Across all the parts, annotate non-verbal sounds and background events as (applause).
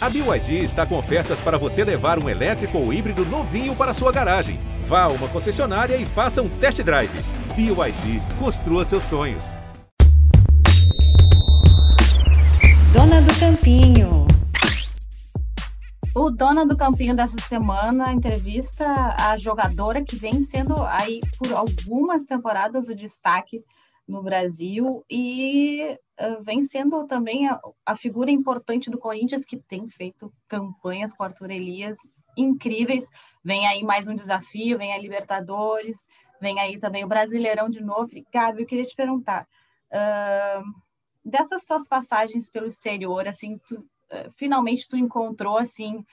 A BYD está com ofertas para você levar um elétrico ou híbrido novinho para sua garagem. Vá a uma concessionária e faça um test drive. BYD, construa seus sonhos. Dona do Campinho. O Dona do Campinho dessa semana entrevista a jogadora que vem sendo aí por algumas temporadas o destaque no Brasil e uh, vem sendo também a, a, figura importante do Corinthians que tem feito campanhas com Arthur Elias incríveis. Vem aí mais um desafio, vem a Libertadores, vem aí também o Brasileirão de novo. E, Gabi, eu queria te perguntar, uh, dessas tuas passagens pelo exterior, assim, tu, uh, finalmente tu encontrou assim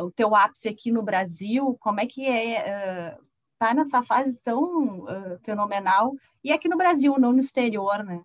o teu ápice aqui no Brasil? Como é que é está nessa fase tão uh, fenomenal e aqui no Brasil, não no exterior, né?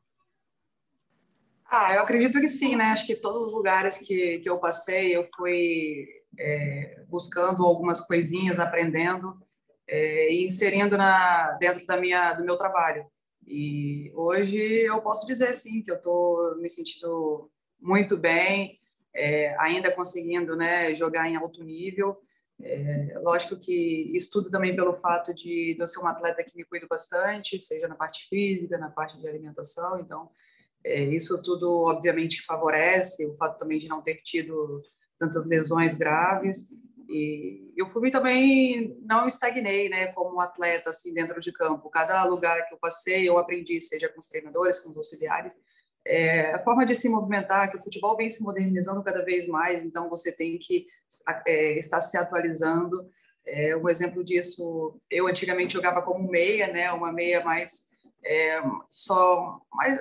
Ah, eu acredito que sim, né? Acho que todos os lugares que, que eu passei, eu fui é, buscando algumas coisinhas, aprendendo é, e inserindo na, dentro da minha, do meu trabalho. E hoje eu posso dizer, sim, que eu estou me sentindo muito bem, é, ainda conseguindo né, jogar em alto nível. É, lógico que estudo também pelo fato de, eu ser uma atleta que me cuido bastante, seja na parte física, na parte de alimentação, então é, isso tudo obviamente favorece o fato também de não ter tido tantas lesões graves e eu fui também não estagnei, né, como atleta assim dentro de campo. Cada lugar que eu passei eu aprendi, seja com os treinadores, com os auxiliares, é, a forma de se movimentar, que o futebol vem se modernizando cada vez mais, então você tem que é, estar se atualizando. É, um exemplo disso, eu antigamente jogava como meia, né, uma meia mais é, só mais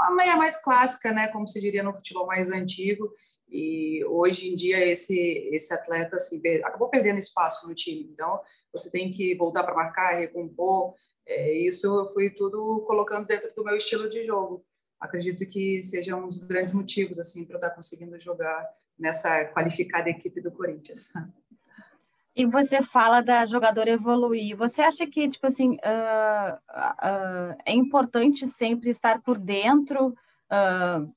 uma meia mais clássica, né, como se diria no futebol mais antigo. E hoje em dia esse esse atleta assim, acabou perdendo espaço no time. Então você tem que voltar para marcar, recompor. É, isso eu fui tudo colocando dentro do meu estilo de jogo acredito que seja um dos grandes motivos assim para eu estar conseguindo jogar nessa qualificada equipe do Corinthians. E você fala da jogadora evoluir. Você acha que tipo assim uh, uh, é importante sempre estar por dentro uh,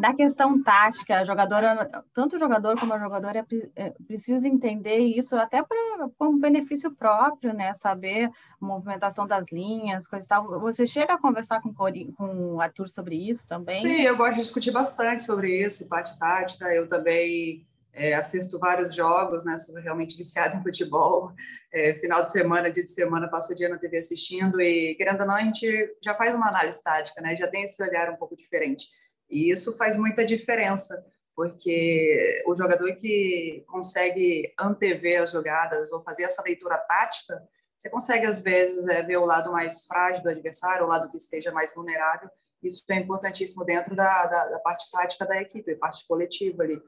da questão tática, a jogadora, tanto o jogador como a jogadora é, precisa entender isso até para como benefício próprio, né? Saber a movimentação das linhas, coisa e tal. Você chega a conversar com, com o Arthur sobre isso também? Sim, eu gosto de discutir bastante sobre isso, parte tática. Eu também é, assisto vários jogos, né? Sou realmente viciada em futebol. É, final de semana, dia de semana, passo o dia na TV assistindo e, querendo ou não, a gente já faz uma análise tática, né? Já tem esse olhar um pouco diferente. E isso faz muita diferença, porque o jogador que consegue antever as jogadas ou fazer essa leitura tática, você consegue, às vezes, é, ver o lado mais frágil do adversário, o lado que esteja mais vulnerável. Isso é importantíssimo dentro da, da, da parte tática da equipe, parte coletiva ali.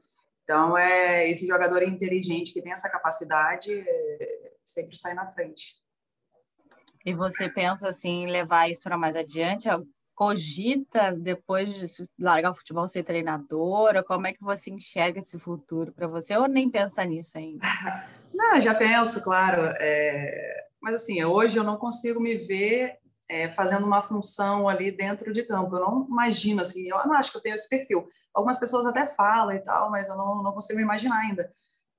Então, é esse jogador inteligente que tem essa capacidade é, sempre sai na frente. E você pensa assim, em levar isso para mais adiante? Cogita, depois de largar o futebol, ser treinadora? Como é que você enxerga esse futuro para você? Ou nem pensa nisso ainda? (laughs) Não, já penso, claro. É... Mas, assim, hoje eu não consigo me ver é, fazendo uma função ali dentro de campo. Eu não imagino, assim, eu não acho que eu tenho esse perfil. Algumas pessoas até falam e tal, mas eu não, não consigo me imaginar ainda.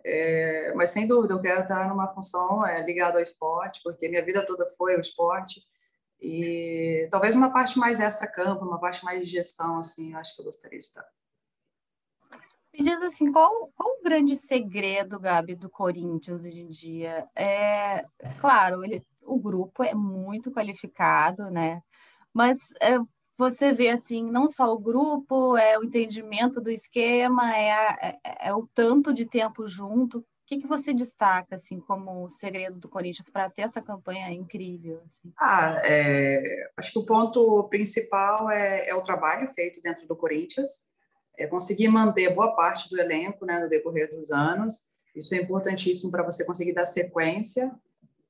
É... mas, sem dúvida, eu quero estar numa função é, ligada ao esporte, porque minha vida toda foi o esporte. E talvez uma parte mais extra-campo, uma parte mais de gestão, assim, acho que eu gostaria de estar. Me diz assim, qual, qual o grande segredo, Gabi, do Corinthians hoje em dia? É, claro, ele, o grupo é muito qualificado, né? Mas é, você vê assim, não só o grupo, é o entendimento do esquema, é, a, é, é o tanto de tempo junto. Que, que você destaca assim como o segredo do Corinthians para ter essa campanha incrível? Assim? Ah, é, acho que o ponto principal é, é, o trabalho feito dentro do Corinthians, é conseguir manter boa parte do elenco né, no decorrer dos anos. Isso é importantíssimo para você conseguir dar sequência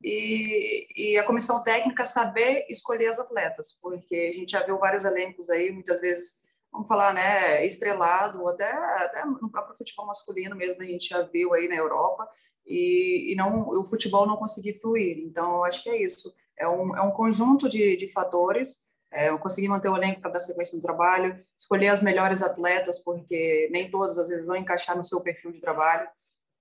e, e, a comissão técnica saber escolher as atletas, porque a gente já viu vários elencos aí, muitas vezes vamos falar, né, estrelado, até, até no próprio futebol masculino mesmo, a gente já viu aí na Europa, e, e não o futebol não conseguir fluir. Então, acho que é isso. É um, é um conjunto de, de fatores, É, eu consegui manter o elenco para dar sequência no trabalho, escolher as melhores atletas, porque nem todas às vezes vão encaixar no seu perfil de trabalho.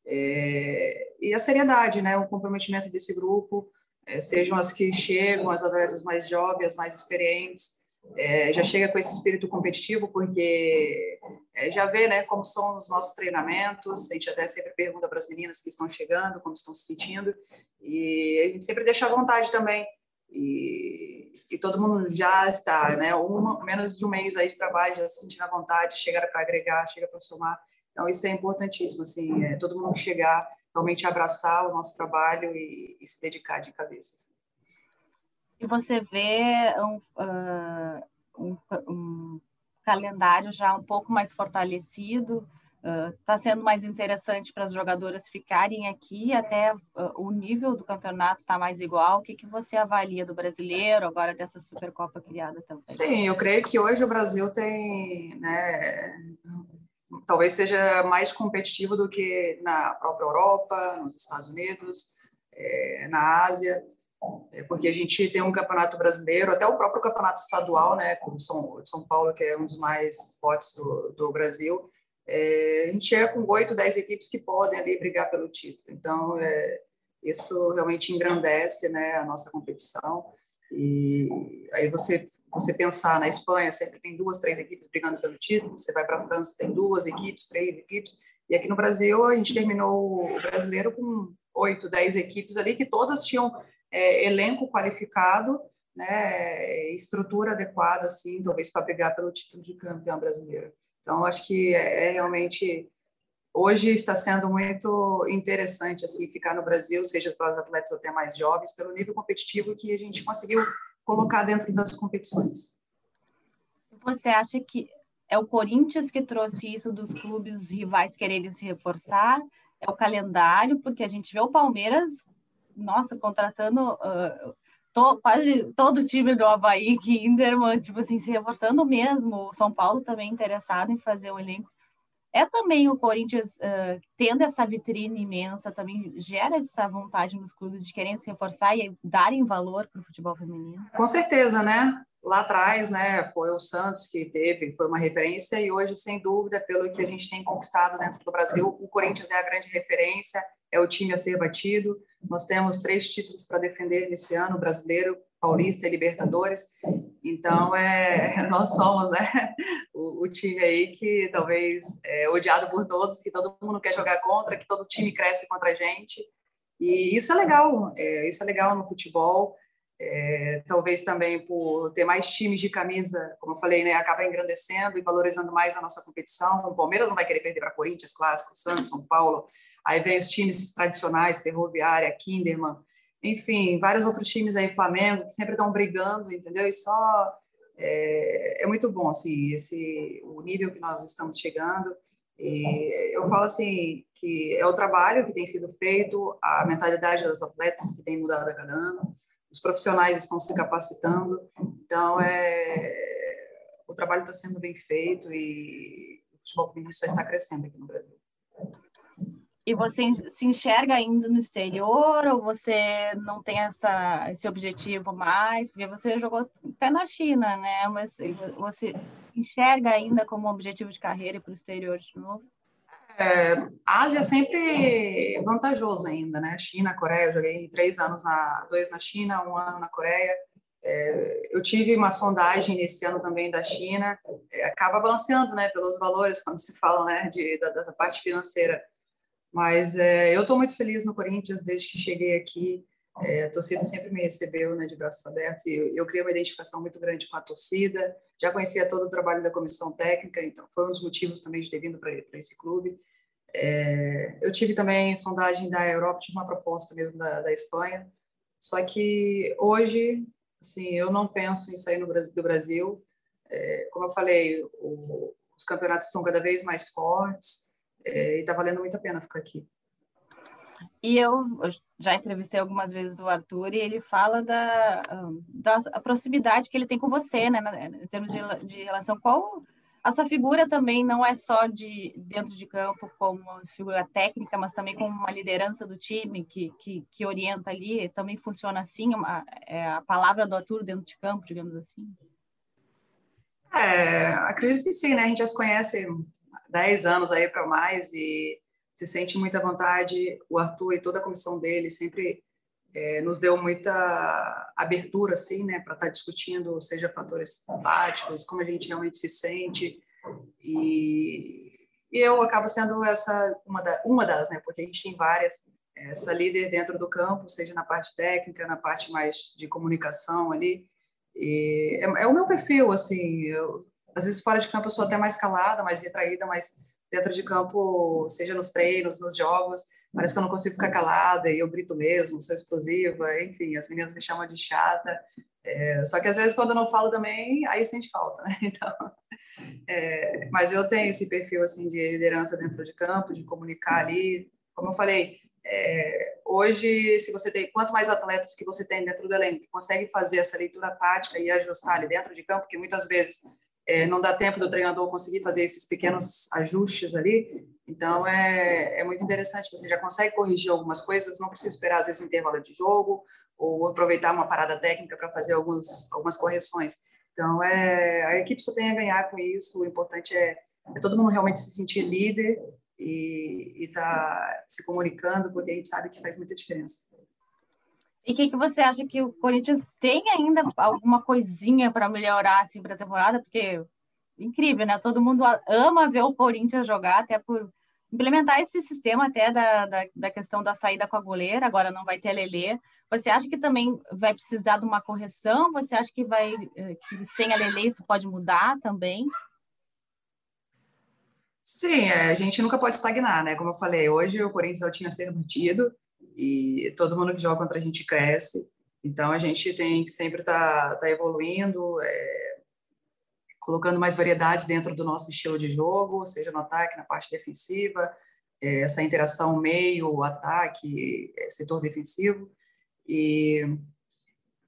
É, e a seriedade, né, o comprometimento desse grupo, é, sejam as que chegam, as atletas mais jovens, as mais experientes, é, já chega com esse espírito competitivo, porque é, já vê né, como são os nossos treinamentos, a gente até sempre pergunta para as meninas que estão chegando, como estão se sentindo, e a gente sempre deixa à vontade também. E, e todo mundo já está, né? Um, menos de um mês aí de trabalho, já se sentindo à vontade, chegar para agregar, chega para somar. Então, isso é importantíssimo, assim, é, todo mundo chegar, realmente abraçar o nosso trabalho e, e se dedicar de cabeça. E você vê um, uh, um, um, calendário já um pouco mais fortalecido, está uh, sendo mais interessante para as jogadoras ficarem aqui, até uh, o nível do campeonato está mais igual. O que, que você avalia do brasileiro, agora dessa Supercopa criada também? Sim, eu creio que hoje o Brasil tem, né, talvez seja mais competitivo do que na própria Europa, nos Estados Unidos, é, na Ásia. É, porque a gente tem um campeonato brasileiro, até o próprio campeonato estadual, né, como São, São Paulo, que é um dos mais fortes do, do Brasil, é, a gente chega com oito, dez equipes que podem ali brigar pelo título. Então, é, isso realmente engrandece né, a nossa competição. E aí você você pensar na Espanha sempre tem duas, três equipes brigando pelo título. Você vai para a França tem duas equipes, três equipes. E aqui no Brasil a gente terminou o brasileiro com oito, dez equipes ali que todas tinham é, elenco qualificado, né, estrutura adequada, assim, talvez para brigar pelo título de campeão brasileiro. Então, acho que é, é realmente hoje está sendo muito interessante assim ficar no Brasil, seja para os atletas até mais jovens, pelo nível competitivo que a gente conseguiu colocar dentro das competições. Você acha que é o Corinthians que trouxe isso dos clubes rivais quererem se reforçar? É o calendário, porque a gente vê o Palmeiras nossa, contratando uh, to, quase todo o time do Havaí, Kinderman, tipo assim, se reforçando mesmo. O São Paulo também interessado em fazer um elenco. É também o Corinthians uh, tendo essa vitrine imensa, também gera essa vontade nos clubes de querem se reforçar e darem valor para o futebol feminino? Com certeza, né? Lá atrás, né, foi o Santos que teve, foi uma referência, e hoje, sem dúvida, pelo que a gente tem conquistado dentro do Brasil, o Corinthians é a grande referência, é o time a ser batido. Nós temos três títulos para defender nesse ano: Brasileiro, Paulista e Libertadores. Então, é, (laughs) nós somos né, o, o, time aí que talvez é odiado por todos, que todo mundo quer jogar contra, que todo time cresce contra a gente. E isso é legal, é, isso é legal no futebol. É, talvez também por ter mais times de camisa, como eu falei, né, acaba engrandecendo e valorizando mais a nossa competição. O Palmeiras não vai querer perder para Corinthians, Clássico, Santos, São Paulo. Aí vem os times tradicionais, Ferroviária, Kinderman, enfim, vários outros times aí, Flamengo, que sempre estão brigando, entendeu? E só é, é, muito bom, assim, esse, o nível que nós estamos chegando. E eu falo assim que é o trabalho que tem sido feito, a mentalidade das atletas que tem mudado a cada ano, os profissionais estão se capacitando, então é o trabalho está sendo bem feito e o futebol feminino só está crescendo aqui no Brasil. E você se enxerga ainda no exterior ou você não tem essa, esse objetivo mais? Porque você jogou até na China, né? Mas você se enxerga ainda como objetivo de carreira para o exterior de novo? É, Ásia é sempre vantajoso ainda, né? China, Coreia, eu joguei três anos, na, dois na China, um ano na Coreia. É, eu tive uma sondagem nesse ano também da China, é, acaba balanceando, né, pelos valores quando se fala, né, de, da, dessa parte financeira. Mas é, eu estou muito feliz no Corinthians desde que cheguei aqui. É, a torcida sempre me recebeu né, de braços abertos e eu, eu criei uma identificação muito grande com a torcida. Já conhecia todo o trabalho da comissão técnica, então foi um dos motivos também de ter vindo para esse clube. É, eu tive também sondagem da Europa, tive uma proposta mesmo da, da Espanha. Só que hoje, assim, eu não penso em sair Brasil, do Brasil. É, como eu falei, o, os campeonatos são cada vez mais fortes é, e está valendo muito a pena ficar aqui. E eu já entrevistei algumas vezes o Arthur e ele fala da, da proximidade que ele tem com você, né, em termos de, de relação. Qual a sua figura também não é só de dentro de campo como figura técnica, mas também como uma liderança do time que, que, que orienta ali. Também funciona assim, uma, é a palavra do Arthur dentro de campo, digamos assim. É, acredito que sim, né? A gente já se conhece 10 anos aí para mais e se sente muita vontade. O Arthur e toda a comissão dele sempre é, nos deu muita abertura, assim, né, para estar tá discutindo, seja fatores táticos, como a gente realmente se sente. E, e eu acabo sendo essa uma, da, uma das, né, porque a gente tem várias, essa líder dentro do campo, seja na parte técnica, na parte mais de comunicação ali. E é, é o meu perfil, assim. Eu, às vezes fora de campo eu sou até mais calada, mais retraída, mas dentro de campo, seja nos treinos, nos jogos, parece que eu não consigo ficar calada e eu grito mesmo, sou explosiva, enfim, as meninas me chamam de chata. É, só que às vezes quando eu não falo também, aí sente falta, né? (laughs) Então, é, mas eu tenho esse perfil assim de liderança dentro de campo, de comunicar ali. Como eu falei, é, hoje, se você tem quanto mais atletas que você tem dentro do elenco que conseguem fazer essa leitura tática e ajustar ali dentro de campo, que muitas vezes é, não dá tempo do treinador conseguir fazer esses pequenos ajustes ali. Então, é, é muito interessante. Você já consegue corrigir algumas coisas, não precisa esperar, às vezes, um intervalo de jogo ou aproveitar uma parada técnica para fazer alguns, algumas correções. Então, é, a equipe só tem a ganhar com isso. O importante é, é todo mundo realmente se sentir líder e estar tá se comunicando, porque a gente sabe que faz muita diferença. E o que, que você acha que o Corinthians tem ainda alguma coisinha para melhorar assim para a temporada? Porque incrível, né? Todo mundo ama ver o Corinthians jogar, até por implementar esse sistema até da, da, da questão da saída com a goleira, agora não vai ter Lelê. Você acha que também vai precisar de uma correção? Você acha que vai eh, que sem a Lelê isso pode mudar também? Sim, é, a gente nunca pode estagnar, né? Como eu falei, hoje o Corinthians tinha ser batido, e todo mundo que joga contra a gente cresce. Então a gente tem que sempre estar tá, tá evoluindo, é, colocando mais variedades dentro do nosso estilo de jogo, seja no ataque, na parte defensiva, é, essa interação meio, ataque, é, setor defensivo. E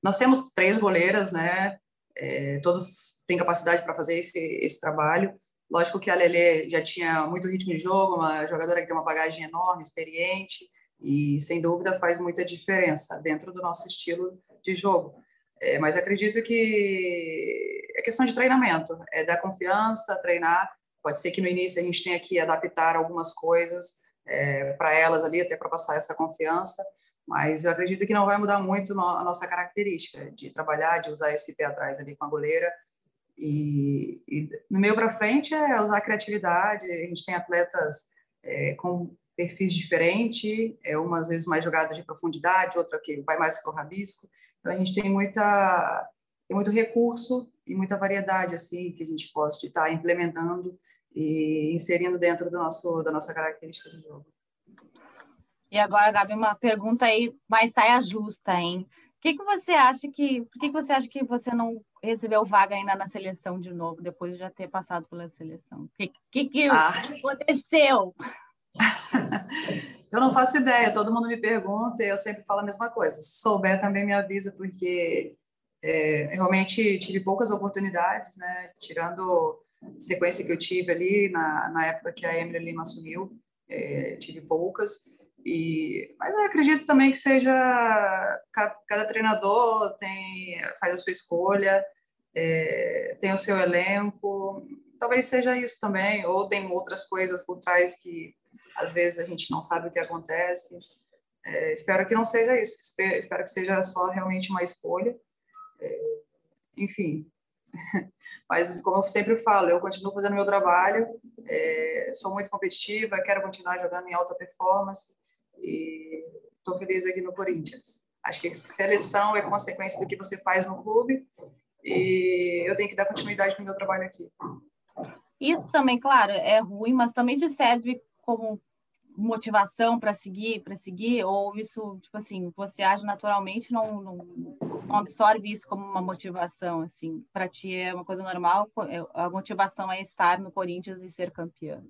nós temos três goleiras, né? É, todas têm capacidade para fazer esse, esse trabalho. Lógico que a Lele já tinha muito ritmo de jogo, uma jogadora que tem uma bagagem enorme, experiente, e sem dúvida faz muita diferença dentro do nosso estilo de jogo. É, mas acredito que é questão de treinamento, é dar confiança, treinar. Pode ser que no início a gente tenha que adaptar algumas coisas é, para elas ali, até para passar essa confiança, mas eu acredito que não vai mudar muito a nossa característica de trabalhar, de usar esse pé atrás ali com a goleira. E, e no meio para frente é usar a criatividade. A gente tem atletas é, com perfis diferentes, é uma às vezes mais jogada de profundidade, outra que vai mais para o rabisco. Então a gente tem muita tem muito recurso e muita variedade assim que a gente pode estar implementando e inserindo dentro do nosso da nossa característica do jogo. E agora, Gabi, uma pergunta aí mais saia justa, hein? O que, que você acha que por que, que você acha que você não recebeu vaga ainda na seleção de novo depois de já ter passado pela seleção? O que, que, que ah. aconteceu? (laughs) eu não faço ideia, todo mundo me pergunta e eu sempre falo a mesma coisa. Se souber, também me avisa, porque é, realmente tive poucas oportunidades, né? Tirando a sequência que eu tive ali na, na época que a Emily Lima assumiu, é, tive poucas. E, mas eu acredito também que seja cada, cada treinador tem faz a sua escolha, é, tem o seu elenco. Talvez seja isso também, ou tem outras coisas por trás que às vezes a gente não sabe o que acontece. É, espero que não seja isso, espero que seja só realmente uma escolha. É, enfim, (laughs) mas como eu sempre falo, eu continuo fazendo meu trabalho, é, sou muito competitiva, quero continuar jogando em alta performance e estou feliz aqui no Corinthians. Acho que seleção é consequência do que você faz no clube e eu tenho que dar continuidade no meu trabalho aqui. Isso também, claro, é ruim, mas também te serve como motivação para seguir, para seguir, ou isso, tipo assim, você age naturalmente, não, não, não absorve isso como uma motivação, assim, para ti é uma coisa normal, é, a motivação é estar no Corinthians e ser campeão.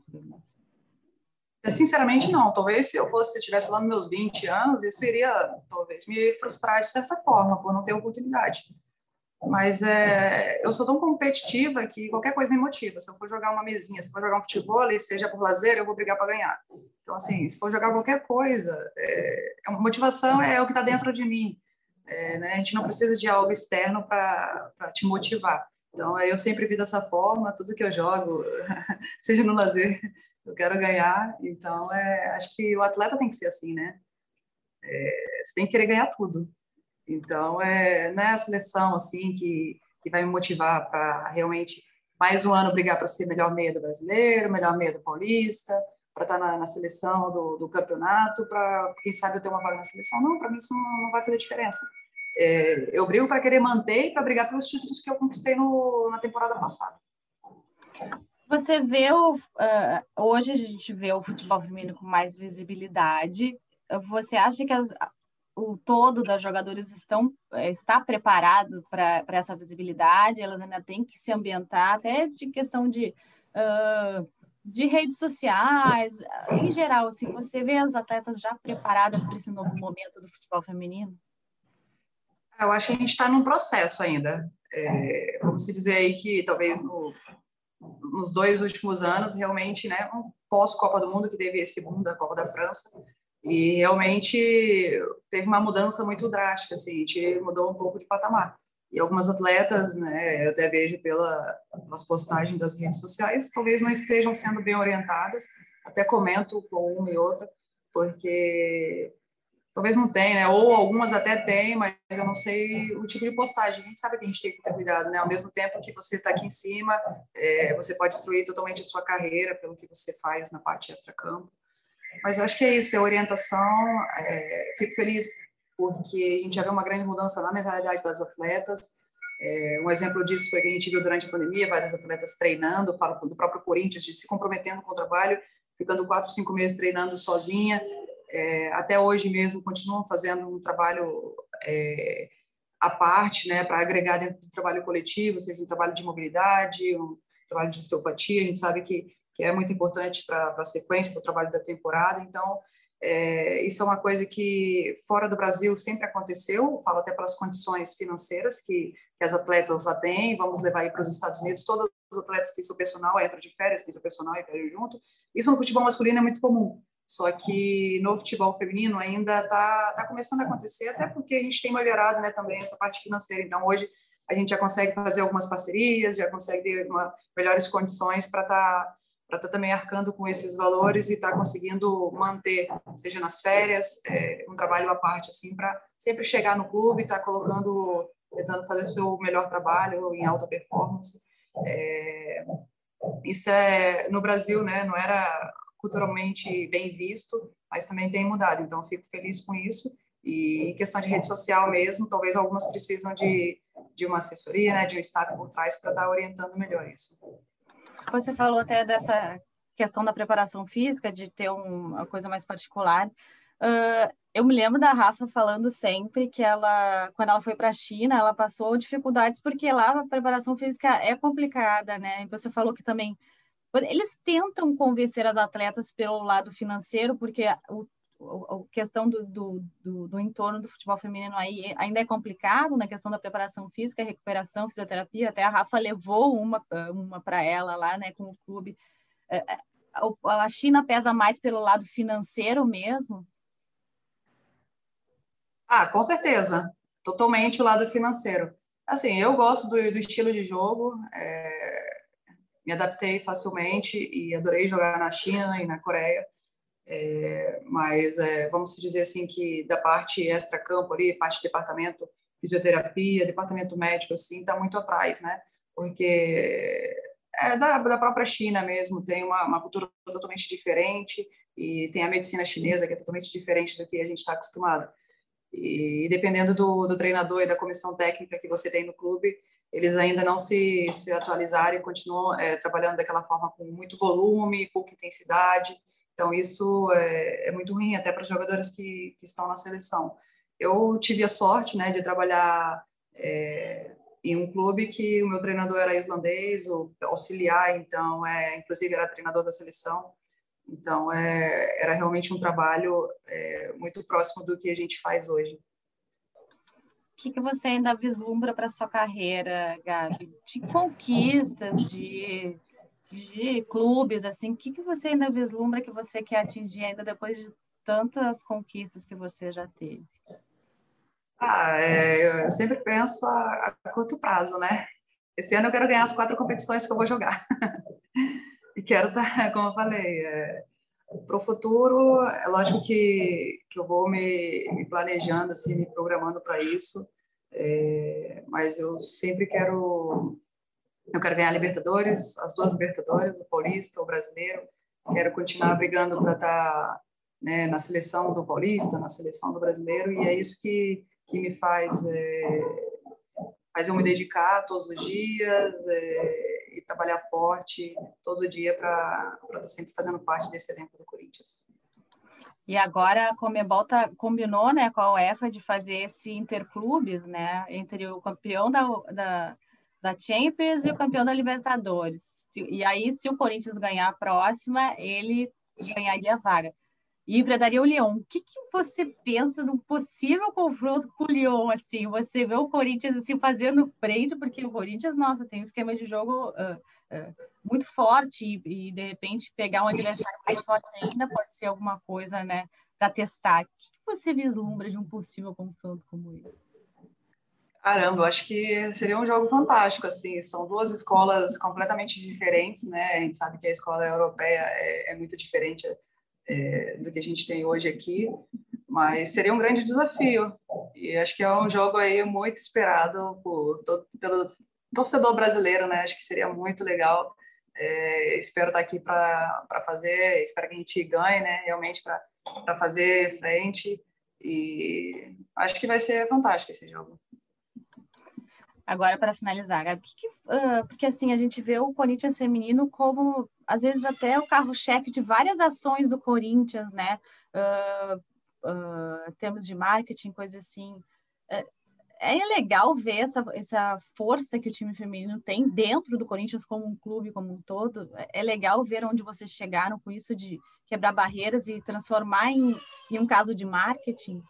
Sinceramente, não. Talvez se eu fosse, se estivesse lá nos meus 20 anos, isso iria, talvez, me frustrar de certa forma, por não ter oportunidade. Mas é, eu sou tão competitiva que qualquer coisa me motiva. Se eu for jogar uma mesinha, se for jogar um futebol, seja por lazer, eu vou brigar para ganhar. Então, assim, se for jogar qualquer coisa, é, a motivação é o que está dentro de mim. É, né? A gente não precisa de algo externo para te motivar. Então, eu sempre vi dessa forma, tudo que eu jogo, (laughs) seja no lazer, eu quero ganhar. Então, é, acho que o atleta tem que ser assim, né? É, você tem que querer ganhar tudo. Então, é, não é a seleção assim que, que vai me motivar para realmente mais um ano brigar para ser melhor meia do brasileiro, melhor meia do paulista, para estar tá na, na, seleção do, do campeonato, para quem sabe eu ter uma vaga na seleção. Não, para mim isso não, não, vai fazer diferença. É, eu brigo para querer manter e para brigar pelos títulos que eu conquistei no, na temporada passada. Você vê o, uh, hoje a gente vê o futebol feminino com mais visibilidade. Você acha que as, o todo das jogadoras estão eh, está preparado para essa visibilidade? Elas ainda têm que se ambientar, até de questão de uh, de redes sociais, em geral, assim, você vê as atletas já preparadas para esse novo momento do futebol feminino? Eu acho que a gente está num processo ainda. É, vamos dizer aí que talvez no, nos dois últimos anos, realmente, né, um pós-Copa do Mundo, que teve esse boom da Copa da França, e realmente teve uma mudança muito drástica, assim, a gente mudou um pouco de patamar. E algumas atletas, né, eu até vejo pela, pelas postagens das redes sociais, talvez não estejam sendo bem orientadas, até comento com uma e outra, porque talvez não tenha, né? Ou algumas até têm, mas eu não sei o tipo de postagem. A gente sabe que a gente tem que ter cuidado, né? Ao mesmo tempo que você está aqui em cima, é, você pode destruir totalmente a sua carreira pelo que você faz na parte extra-campo. Mas eu acho que é isso, é orientação. É, fico feliz porque a gente já vê uma grande mudança na mentalidade das atletas. É, um exemplo disso foi que a gente viu durante a pandemia vários atletas treinando, falo do próprio Corinthians, de se comprometendo com o trabalho, ficando quatro, cinco meses treinando sozinha, é, até hoje mesmo continuam fazendo um trabalho é, à parte, né, para agregar dentro do trabalho coletivo, seja um trabalho de mobilidade, um trabalho de osteopatia, a gente sabe que, que é muito importante para a sequência do trabalho da temporada, então é, isso é uma coisa que fora do Brasil sempre aconteceu, falo até pelas condições financeiras que, que as atletas lá têm, vamos levar aí para os Estados Unidos, todas as atletas têm seu personal, entram de férias, têm seu personal e viajam junto, isso no futebol masculino é muito comum, só que no futebol feminino ainda está tá começando a acontecer, até porque a gente tem melhorado né, também essa parte financeira. Então, hoje, a gente já consegue fazer algumas parcerias, já consegue ter uma, melhores condições para estar tá, para estar tá também arcando com esses valores e estar tá conseguindo manter, seja nas férias, é, um trabalho à parte, assim, para sempre chegar no clube, estar tá colocando, tentando fazer seu melhor trabalho em alta performance. É, isso é no Brasil, né? Não era culturalmente bem visto, mas também tem mudado. Então, fico feliz com isso. E em questão de rede social mesmo, talvez algumas precisam de, de uma assessoria, né, de um staff por trás para estar orientando melhor isso. Você falou até dessa questão da preparação física, de ter uma coisa mais particular. Uh, eu me lembro da Rafa falando sempre que ela, quando ela foi para a China, ela passou dificuldades porque lá a preparação física é complicada, né? E você falou que também eles tentam convencer as atletas pelo lado financeiro, porque o, a questão do, do, do, do, entorno do futebol feminino aí ainda é complicado, na né? questão da preparação física, recuperação, fisioterapia. Até a Rafa levou uma, uma para ela lá, né, com o clube. É, é, a China pesa mais pelo lado financeiro mesmo? Ah, com certeza. Totalmente o lado financeiro. Assim, eu gosto do, do estilo de jogo. É me adaptei facilmente e adorei jogar na China e na Coreia. É, mas é, vamos dizer assim que da parte extra-campo ali, parte de departamento fisioterapia, departamento médico, assim, está muito atrás, né? Porque é da, da própria China mesmo, tem uma, uma cultura totalmente diferente e tem a medicina chinesa que é totalmente diferente do que a gente está acostumado. E dependendo do, do treinador e da comissão técnica que você tem no clube, eles ainda não se, se atualizaram e continuam é, trabalhando daquela forma com muito volume, pouca intensidade. Então, isso é, é muito ruim até para os jogadores que, que, estão na seleção. Eu tive a sorte né, de trabalhar é, em um clube que o meu treinador era islandês, o auxiliar, então, é, inclusive, era treinador da seleção. Então, é, era realmente um trabalho é, muito próximo do que a gente faz hoje. O que, que você ainda vislumbra para sua carreira, Gabi? De conquistas, de, de clubes, assim, o que, que você ainda vislumbra que você quer atingir ainda depois de tantas conquistas que você já teve? Ah, é, eu sempre penso a, a, curto prazo, né? esse ano eu quero ganhar as quatro competições que eu vou jogar. (laughs) e quero estar, tá, (laughs) como eu falei, é, para o futuro, é lógico que, que eu vou me, me planejando, assim, me programando para isso, é, mas eu sempre quero eu quero ganhar a Libertadores, as duas Libertadores, o Paulista, o Brasileiro. Quero continuar brigando para estar tá, né, na seleção do Paulista, na seleção do Brasileiro, e é isso que, que me faz, é, faz eu me dedicar todos os dias é, e trabalhar forte todo dia para estar tá sempre fazendo parte desse elenco do Corinthians. E agora a Comebol tá, combinou né, com a UEFA de fazer esse interclubes né, entre o campeão da, da, da Champions e o campeão da Libertadores. E aí, se o Corinthians ganhar a próxima, ele ganharia a vaga e enfrentaria o Lyon. O que, que você pensa do possível confronto com o Lyon? Assim, você vê o Corinthians assim fazendo frente, porque o Corinthians, nossa, tem um esquema de jogo uh, uh, muito forte e, e, de repente pegar um adversário mais forte ainda pode ser alguma coisa, né, para testar. O que, que você vislumbra de um possível confronto como esse? Caramba, eu acho que seria um jogo fantástico, assim, são duas escolas completamente diferentes, né, a gente sabe que a escola europeia é, é muito diferente é, do que a gente tem hoje aqui, mas seria um grande desafio. E acho que é um jogo aí muito esperado por, todo, pelo torcedor brasileiro, né? Acho que seria muito legal. É, espero estar aqui para fazer, espero que a gente ganhe, né? Realmente para fazer frente. E acho que vai ser fantástico esse jogo. Agora, para finalizar, Gabi, que que, uh, porque assim, a gente vê o Corinthians feminino como, às vezes, até o carro-chefe de várias ações do Corinthians, né? Uh, uh, de marketing, coisa assim. É, é legal ver essa, essa força que o time feminino tem dentro do Corinthians como um clube, como um todo. É legal ver onde vocês chegaram com isso de quebrar barreiras e transformar em, em um caso de marketing.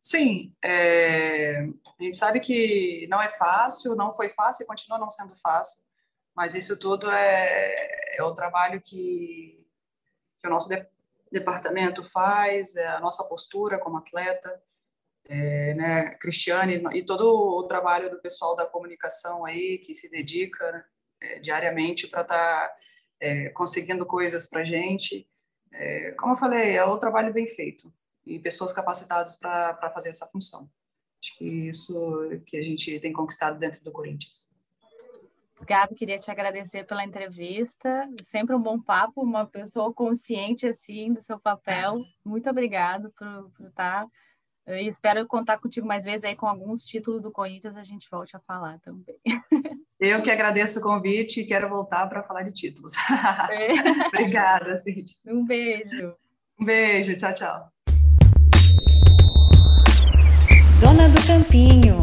Sim, é, a gente sabe que não é fácil, não foi fácil e continua não sendo fácil, mas isso tudo é, é o trabalho que, que o nosso de, departamento faz, é a nossa postura como atleta, é, né, Cristiane e todo o trabalho do pessoal da comunicação aí que se dedica né, é, diariamente para estar tá, é, conseguindo coisas para gente. É, como eu falei, é o trabalho bem feito e pessoas capacitadas para fazer essa função. Acho que isso que a gente tem conquistado dentro do Corinthians. Gabi, queria te agradecer pela entrevista. Sempre um bom papo, uma pessoa consciente assim do seu papel. Muito obrigado por, por estar. E espero contar contigo mais vezes aí com alguns títulos do Corinthians, a gente volte a falar também. Eu que agradeço o convite e quero voltar para falar de títulos. É. (laughs) Obrigada, Cid. Um beijo. Um beijo, tchau, tchau. Dona do Campinho.